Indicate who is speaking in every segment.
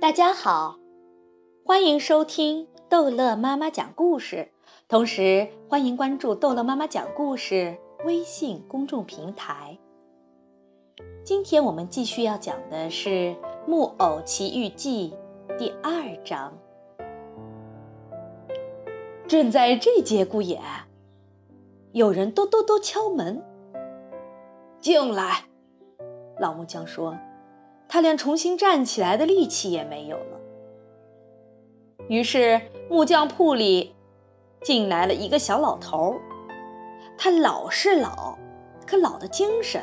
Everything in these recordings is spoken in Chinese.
Speaker 1: 大家好，欢迎收听逗乐妈妈讲故事，同时欢迎关注逗乐妈妈讲故事微信公众平台。今天我们继续要讲的是《木偶奇遇记》第二章。正在这节骨眼，有人咚咚咚敲门。进来，老木匠说。他连重新站起来的力气也没有了。于是木匠铺里进来了一个小老头，他老是老，可老的精神。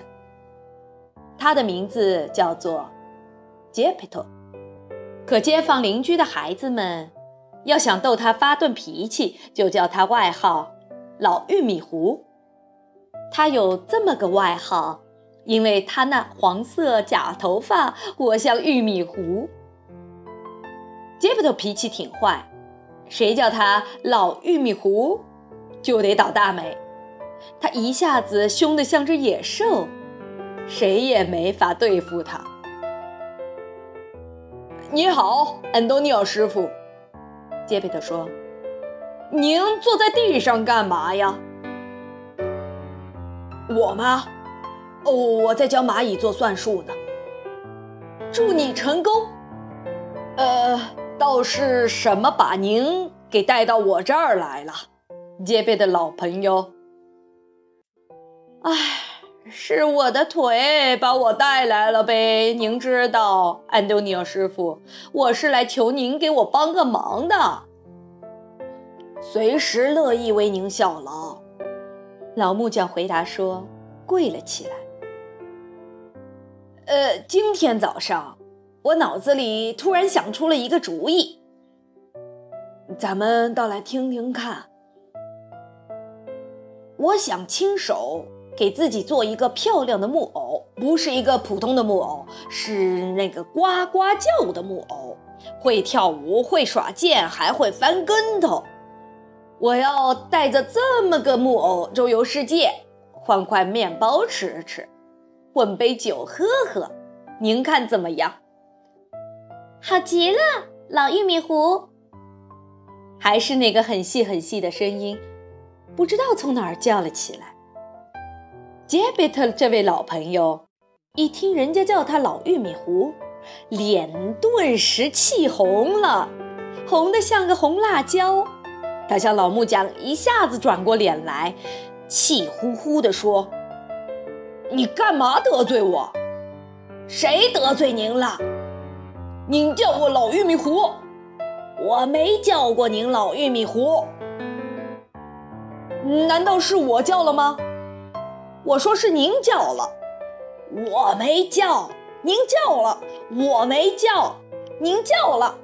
Speaker 1: 他的名字叫做杰佩托，可街坊邻居的孩子们要想逗他发顿脾气，就叫他外号“老玉米糊”。他有这么个外号。因为他那黄色假头发，我像玉米糊。杰布特脾气挺坏，谁叫他老玉米糊，就得倒大霉。他一下子凶得像只野兽，谁也没法对付他。你好，安东尼奥师傅，杰贝特说：“您坐在地上干嘛呀？”我吗？哦，我在教蚂蚁做算术呢。祝你成功。呃，倒是什么把您给带到我这儿来了，杰贝的老朋友？唉，是我的腿把我带来了呗。您知道，安东尼奥师傅，我是来求您给我帮个忙的。随时乐意为您效劳。老木匠回答说，跪了起来。呃，今天早上，我脑子里突然想出了一个主意，咱们倒来听听看。我想亲手给自己做一个漂亮的木偶，不是一个普通的木偶，是那个呱呱叫的木偶，会跳舞，会耍剑，还会翻跟头。我要带着这么个木偶周游世界，换块面包吃吃。混杯酒喝喝，您看怎么样？
Speaker 2: 好极了，老玉米糊。
Speaker 1: 还是那个很细很细的声音，不知道从哪儿叫了起来。杰贝特这位老朋友，一听人家叫他老玉米糊，脸顿时气红了，红的像个红辣椒。他向老木匠一下子转过脸来，气呼呼地说。你干嘛得罪我？谁得罪您了？您叫我老玉米糊，我没叫过您老玉米糊。难道是我叫了吗？我说是您叫了，我没叫，您叫了，我没叫，您叫了。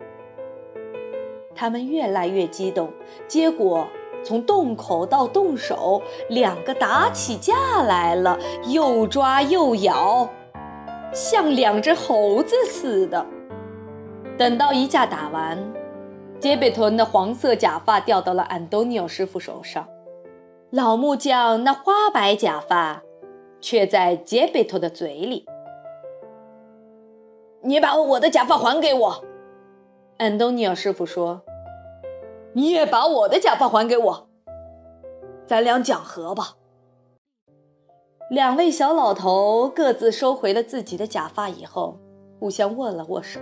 Speaker 1: 他们越来越激动，结果。从洞口到洞手，两个打起架来了，又抓又咬，像两只猴子似的。等到一架打完，杰贝托那黄色假发掉到了安东尼奥师傅手上，老木匠那花白假发却在杰贝托的嘴里。你把我的假发还给我，安东尼奥师傅说。你也把我的假发还给我，咱俩讲和吧。两位小老头各自收回了自己的假发以后，互相握了握手，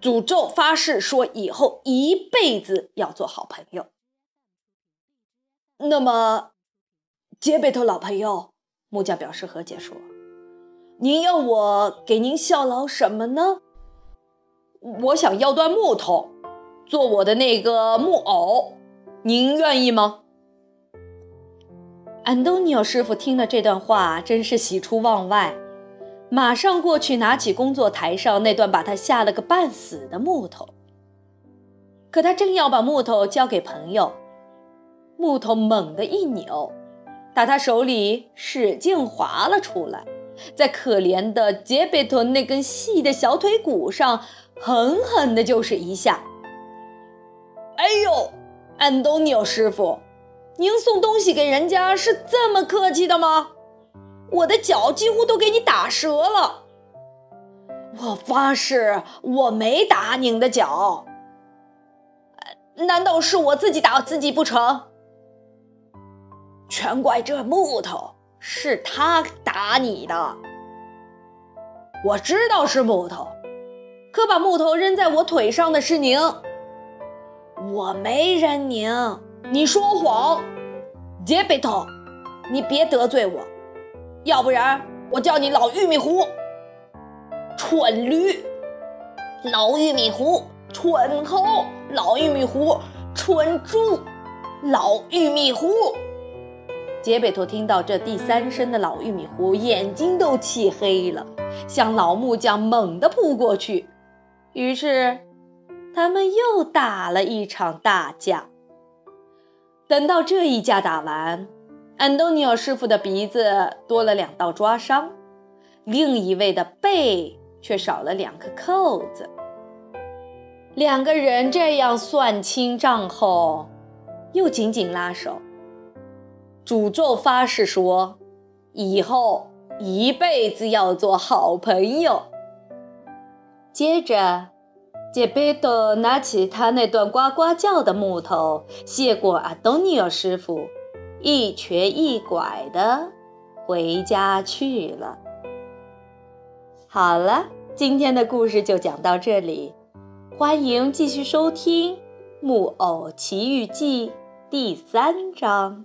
Speaker 1: 诅咒发誓说以后一辈子要做好朋友。那么，杰贝特老朋友，木匠表示和解说：“您要我给您效劳什么呢？我想要段木头。”做我的那个木偶，您愿意吗？安东尼奥师傅听了这段话，真是喜出望外，马上过去拿起工作台上那段把他吓了个半死的木头。可他正要把木头交给朋友，木头猛地一扭，打他手里使劲滑了出来，在可怜的杰贝托那根细的小腿骨上狠狠的就是一下。哎呦，安东尼奥师傅，您送东西给人家是这么客气的吗？我的脚几乎都给你打折了。我发誓，我没打您的脚。难道是我自己打自己不成？全怪这木头，是他打你的。我知道是木头，可把木头扔在我腿上的是您。我没扔您，你说谎，杰贝托，你别得罪我，要不然我叫你老玉米糊。蠢驴，老玉米糊；蠢猴，老玉米糊；蠢猪，老玉米糊。杰贝托听到这第三声的老玉米糊，眼睛都气黑了，向老木匠猛地扑过去。于是，他们又打了一场大架。等到这一架打完，安东尼奥师傅的鼻子多了两道抓伤，另一位的背。却少了两颗扣子。两个人这样算清账后，又紧紧拉手，诅咒发誓说，以后一辈子要做好朋友。接着，杰贝多拿起他那段呱呱叫的木头，谢过阿东尼奥师傅，一瘸一拐的回家去了。好了，今天的故事就讲到这里，欢迎继续收听《木偶奇遇记》第三章。